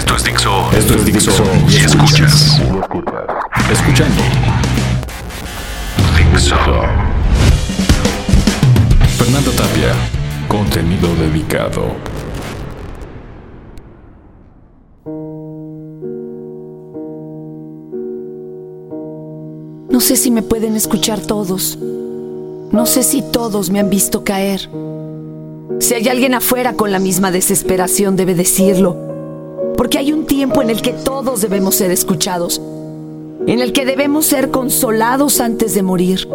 Esto es Dixo. Esto es Dixo. Y escuchas. Escuchando. Dixo. Fernanda Tapia. Contenido dedicado. No sé si me pueden escuchar todos. No sé si todos me han visto caer. Si hay alguien afuera con la misma desesperación, debe decirlo. Porque hay un tiempo en el que todos debemos ser escuchados. En el que debemos ser consolados antes de morir.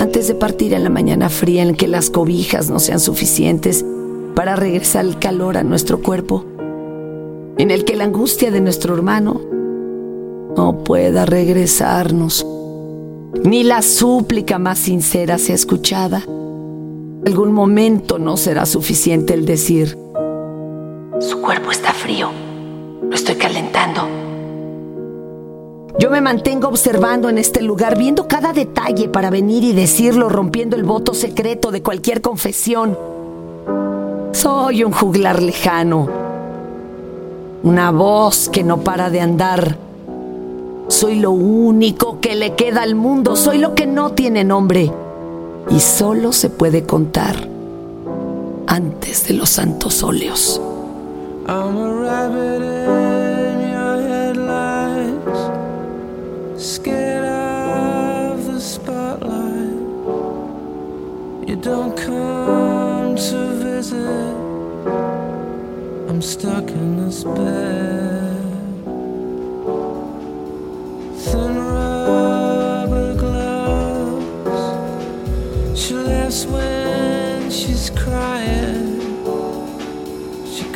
Antes de partir en la mañana fría en que las cobijas no sean suficientes para regresar el calor a nuestro cuerpo. En el que la angustia de nuestro hermano no pueda regresarnos, ni la súplica más sincera sea escuchada. Algún momento no será suficiente el decir, su cuerpo está lo estoy calentando. Yo me mantengo observando en este lugar, viendo cada detalle para venir y decirlo, rompiendo el voto secreto de cualquier confesión. Soy un juglar lejano, una voz que no para de andar soy lo único que le queda al mundo, soy lo que no tiene nombre y solo se puede contar antes de los santos óleos. I'm a rabbit in your headlights, scared of the spotlight. You don't come to visit. I'm stuck in this bed. Thin rubber gloves. She laughs when she's crying.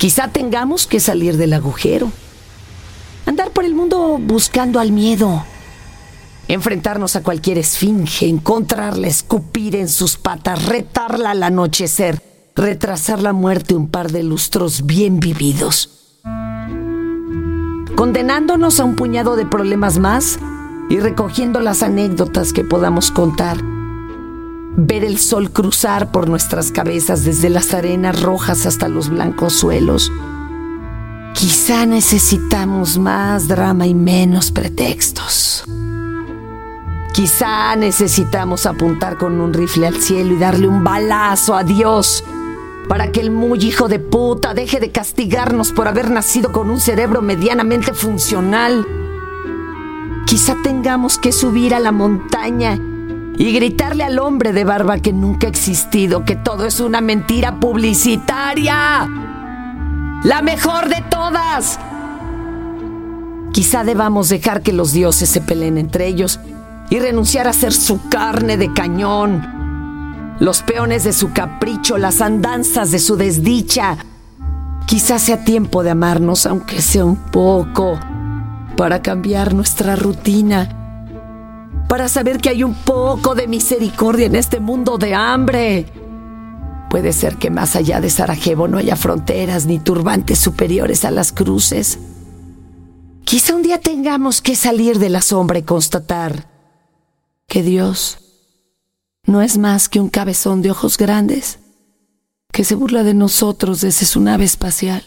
Quizá tengamos que salir del agujero. Andar por el mundo buscando al miedo. Enfrentarnos a cualquier esfinge, encontrarla, escupir en sus patas, retarla al anochecer, retrasar la muerte un par de lustros bien vividos. Condenándonos a un puñado de problemas más y recogiendo las anécdotas que podamos contar. Ver el sol cruzar por nuestras cabezas desde las arenas rojas hasta los blancos suelos. Quizá necesitamos más drama y menos pretextos. Quizá necesitamos apuntar con un rifle al cielo y darle un balazo a Dios para que el muy hijo de puta deje de castigarnos por haber nacido con un cerebro medianamente funcional. Quizá tengamos que subir a la montaña y gritarle al hombre de barba que nunca ha existido que todo es una mentira publicitaria. La mejor de todas. Quizá debamos dejar que los dioses se peleen entre ellos y renunciar a ser su carne de cañón. Los peones de su capricho, las andanzas de su desdicha. Quizás sea tiempo de amarnos, aunque sea un poco, para cambiar nuestra rutina, para saber que hay un poco de misericordia en este mundo de hambre. Puede ser que más allá de Sarajevo no haya fronteras ni turbantes superiores a las cruces. Quizá un día tengamos que salir de la sombra y constatar que Dios no es más que un cabezón de ojos grandes que se burla de nosotros desde su nave espacial.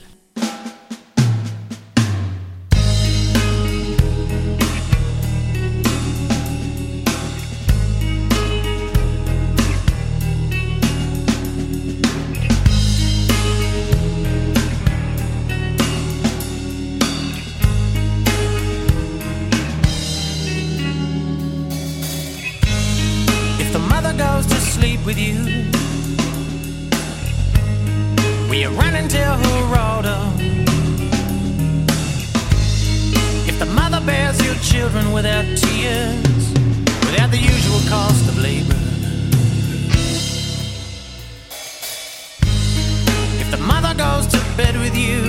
Children without tears, without the usual cost of labor. If the mother goes to bed with you,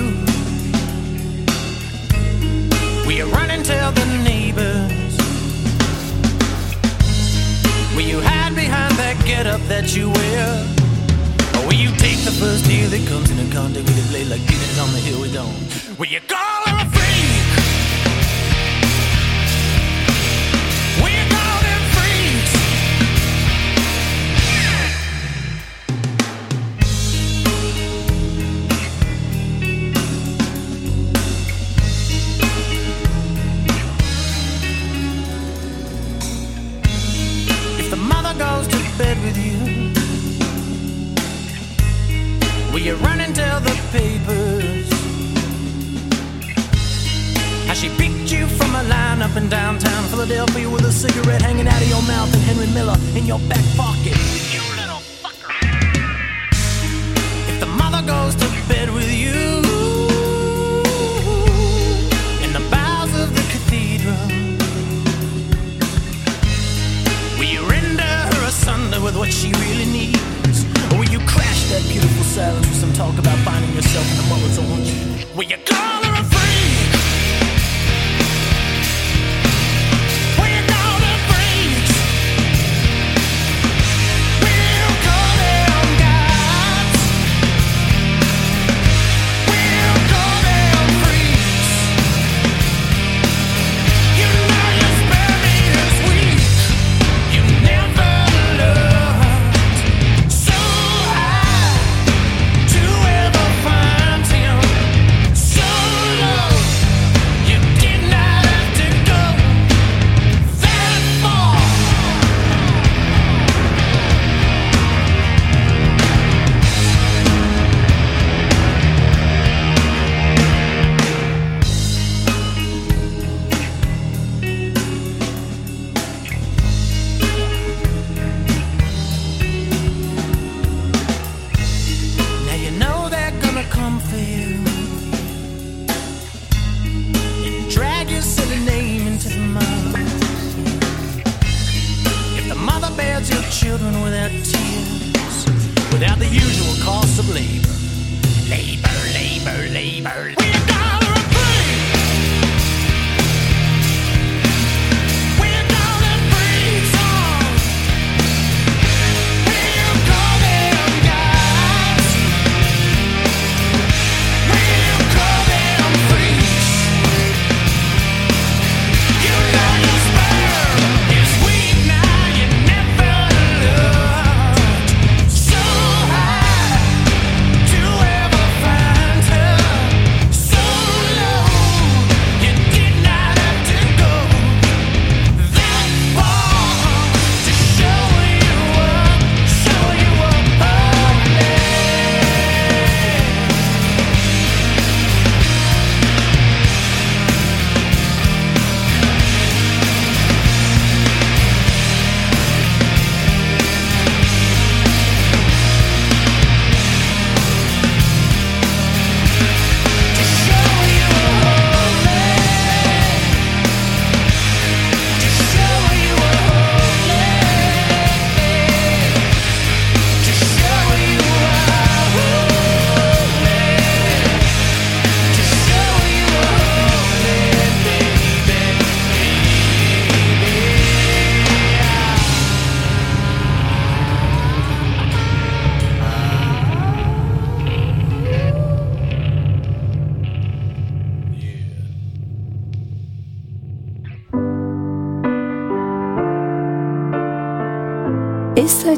will you run and tell the neighbors? Will you hide behind that getup that you wear? Or will you take the first deal that comes in contact with your blade like Guinness on the hill we don't? Will you call bed with you, will you run and tell the papers how she picked you from a line up in downtown Philadelphia with a cigarette hanging out of your mouth and Henry Miller in your back pocket? You little fucker. If the mother goes to with what she really needs? Or will you crash that beautiful silence with some talk about finding yourself in the mother's orange? Will you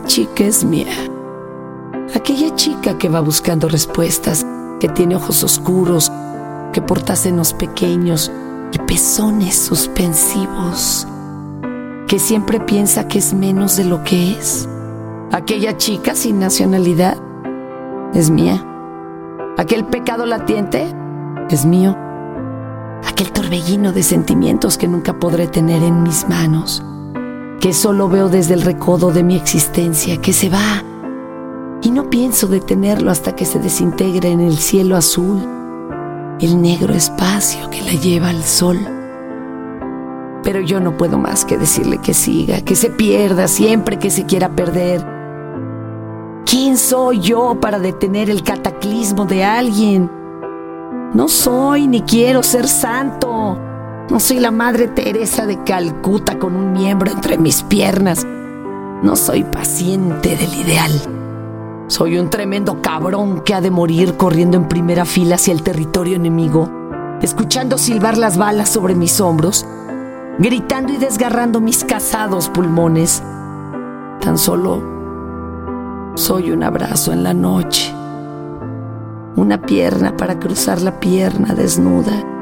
chica es mía. Aquella chica que va buscando respuestas, que tiene ojos oscuros, que porta senos pequeños y pezones suspensivos, que siempre piensa que es menos de lo que es. Aquella chica sin nacionalidad es mía. Aquel pecado latiente es mío. Aquel torbellino de sentimientos que nunca podré tener en mis manos, que solo veo desde el recodo de mi existencia, que se va y no pienso detenerlo hasta que se desintegre en el cielo azul, el negro espacio que la lleva al sol. Pero yo no puedo más que decirle que siga, que se pierda siempre que se quiera perder. ¿Quién soy yo para detener el cataclismo de alguien? No soy ni quiero ser santo. No soy la Madre Teresa de Calcuta con un miembro entre mis piernas. No soy paciente del ideal. Soy un tremendo cabrón que ha de morir corriendo en primera fila hacia el territorio enemigo, escuchando silbar las balas sobre mis hombros, gritando y desgarrando mis casados pulmones. Tan solo soy un abrazo en la noche, una pierna para cruzar la pierna desnuda.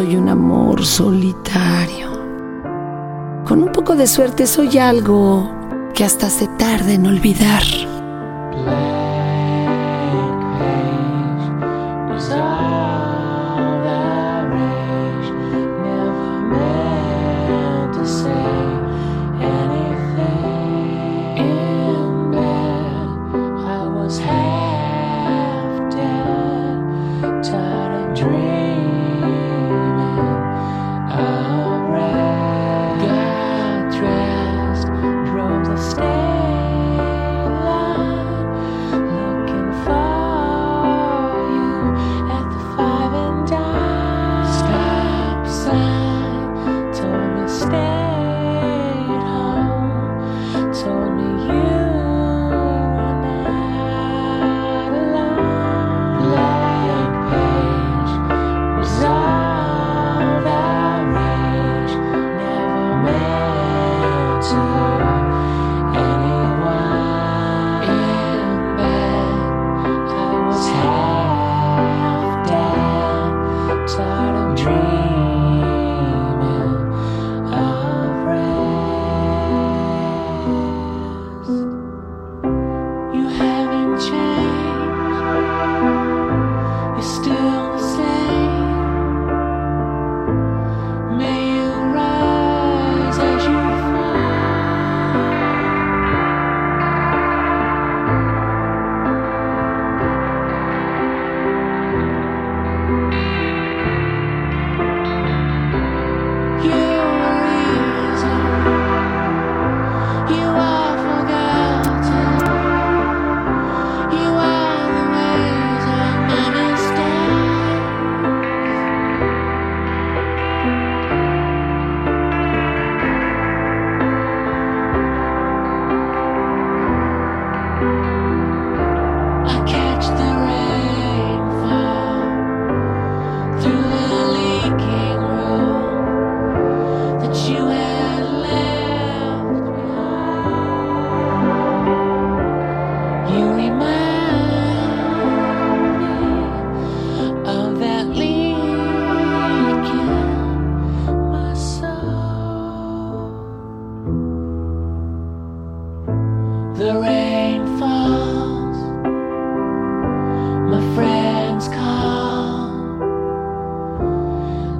Soy un amor solitario. Con un poco de suerte soy algo que hasta se tarde en olvidar.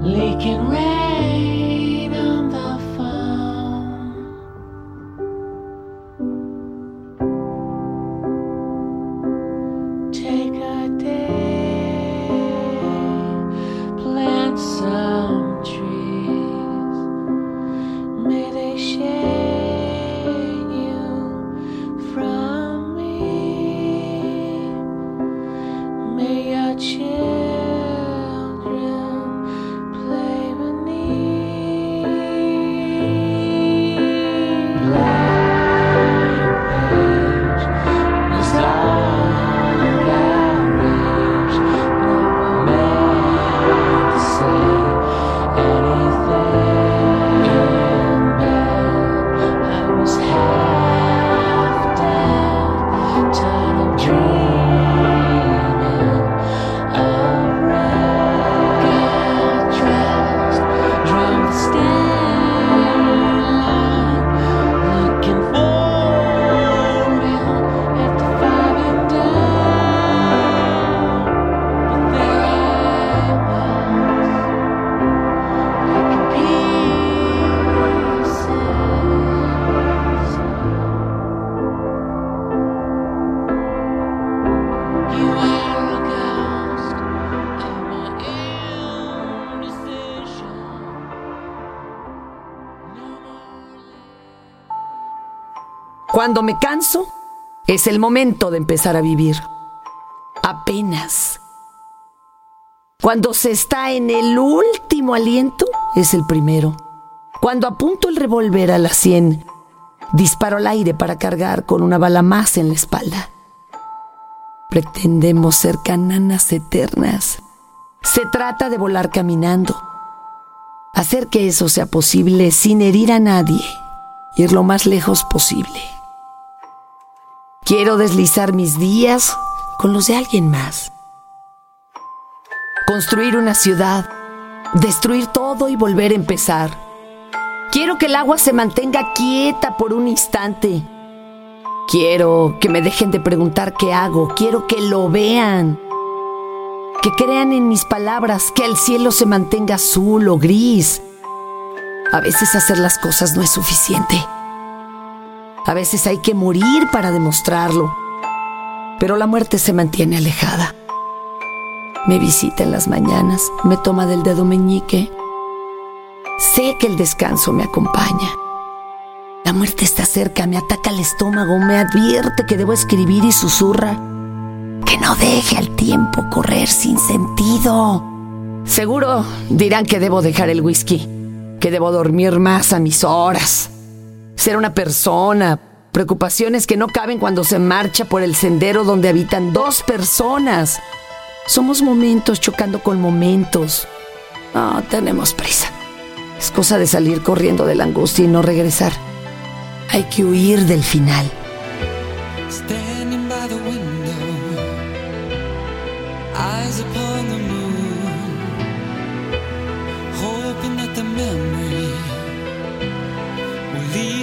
leaking red. Cuando me canso, es el momento de empezar a vivir. Apenas. Cuando se está en el último aliento, es el primero. Cuando apunto el revólver a la sien, disparo al aire para cargar con una bala más en la espalda. Pretendemos ser cananas eternas. Se trata de volar caminando. Hacer que eso sea posible sin herir a nadie. Ir lo más lejos posible. Quiero deslizar mis días con los de alguien más. Construir una ciudad, destruir todo y volver a empezar. Quiero que el agua se mantenga quieta por un instante. Quiero que me dejen de preguntar qué hago. Quiero que lo vean. Que crean en mis palabras, que el cielo se mantenga azul o gris. A veces hacer las cosas no es suficiente. A veces hay que morir para demostrarlo. Pero la muerte se mantiene alejada. Me visita en las mañanas, me toma del dedo meñique. Sé que el descanso me acompaña. La muerte está cerca, me ataca el estómago, me advierte que debo escribir y susurra que no deje al tiempo correr sin sentido. Seguro dirán que debo dejar el whisky, que debo dormir más a mis horas, ser una persona, preocupaciones que no caben cuando se marcha por el sendero donde habitan dos personas. Somos momentos chocando con momentos. No tenemos prisa. Es cosa de salir corriendo de la angustia y no regresar. Hay que huir del final. Standing eyes upon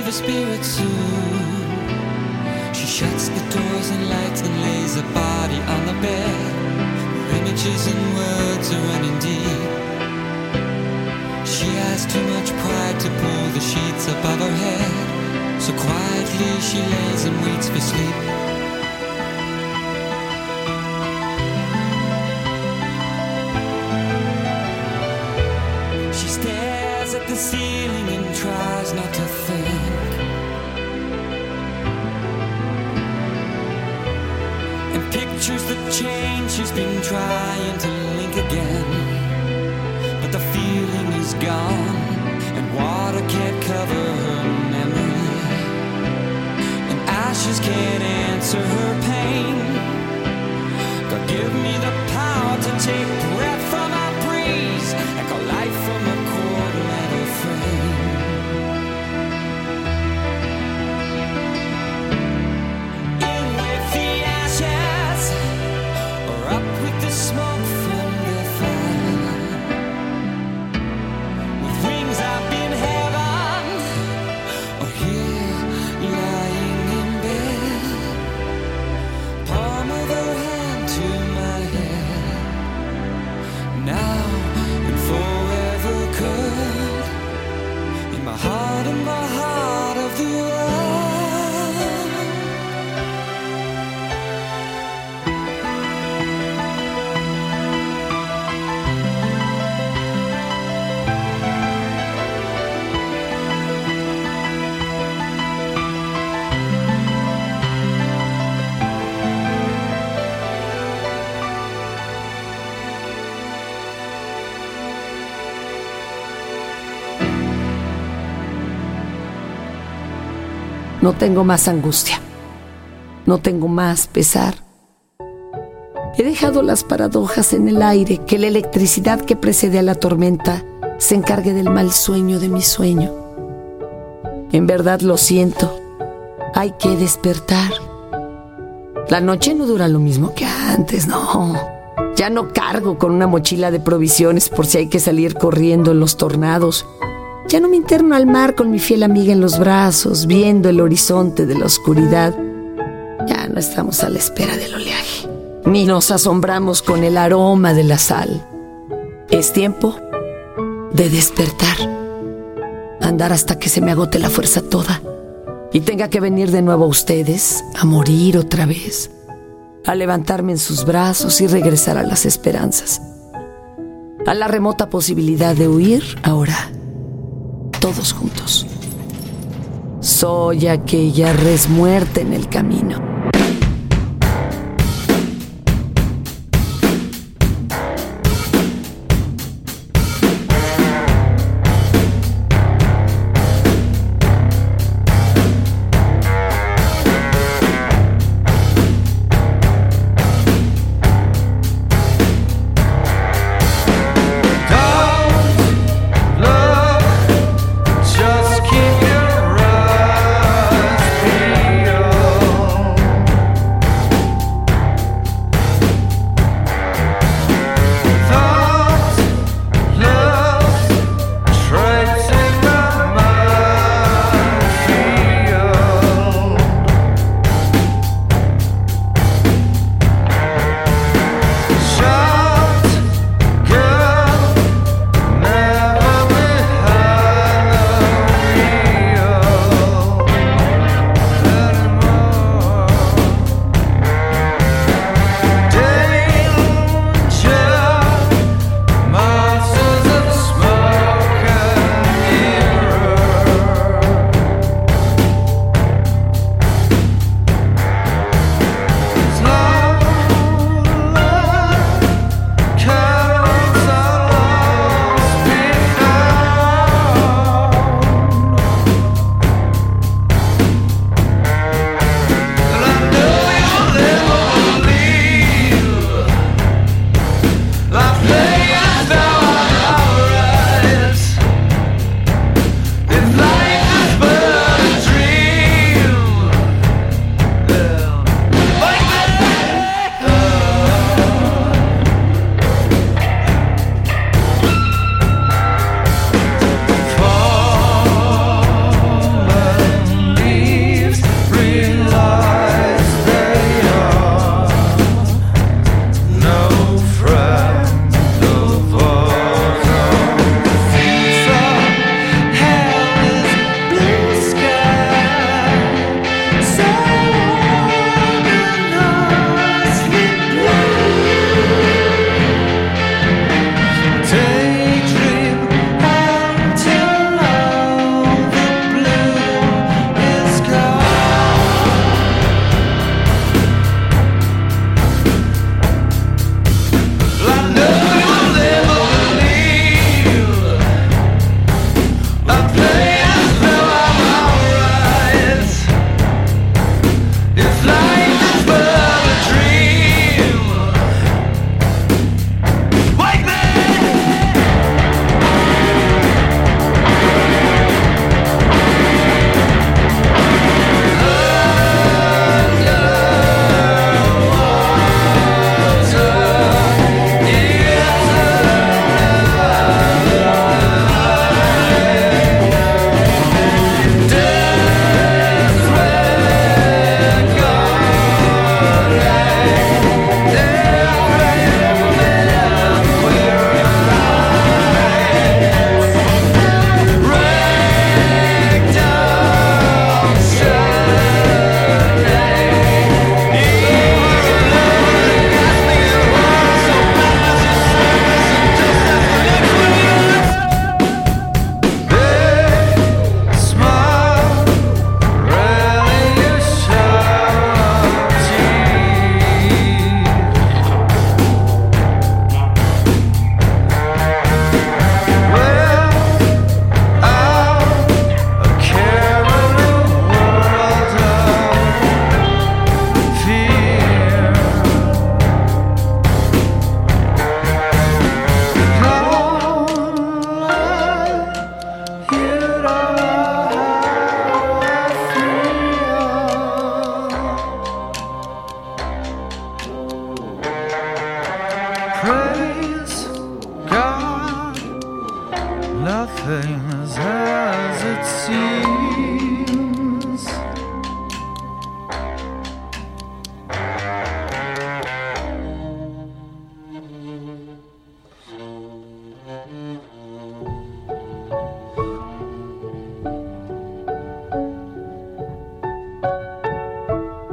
her spirit soon. She shuts the doors and lights and lays her body on the bed. Her images and words are running deep. She has too much pride to pull the sheets above her head. So quietly she lays and waits for sleep. Been trying to link again. But the feeling is gone, and water can't cover her memory. And ashes can't answer her pain. God, give me the power to take No tengo más angustia. No tengo más pesar. He dejado las paradojas en el aire, que la electricidad que precede a la tormenta se encargue del mal sueño de mi sueño. En verdad lo siento. Hay que despertar. La noche no dura lo mismo que antes, no. Ya no cargo con una mochila de provisiones por si hay que salir corriendo en los tornados. Ya no me interno al mar con mi fiel amiga en los brazos, viendo el horizonte de la oscuridad. Ya no estamos a la espera del oleaje, ni nos asombramos con el aroma de la sal. Es tiempo de despertar, andar hasta que se me agote la fuerza toda y tenga que venir de nuevo a ustedes, a morir otra vez, a levantarme en sus brazos y regresar a las esperanzas, a la remota posibilidad de huir ahora todos juntos. Soy aquella res muerta en el camino.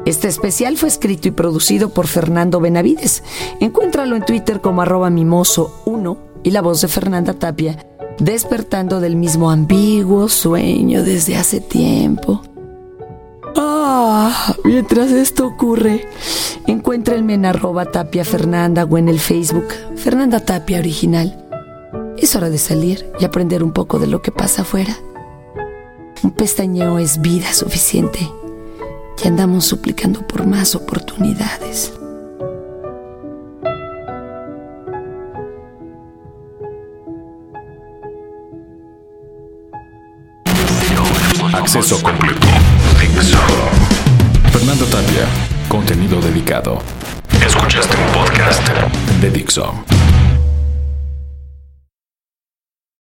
Este especial fue escrito y producido por Fernando Benavides. Encuéntralo en Twitter como arroba mimoso1 y la voz de Fernanda Tapia despertando del mismo ambiguo sueño desde hace tiempo. Ah, mientras esto ocurre, encuéntrenme en arroba tapia Fernanda o en el Facebook Fernanda Tapia Original. Es hora de salir y aprender un poco de lo que pasa afuera. Un pestañeo es vida suficiente y andamos suplicando por más oportunidades. Acceso completo. Fernando Tapia. Contenido dedicado. Escuchaste un podcast de Dixo.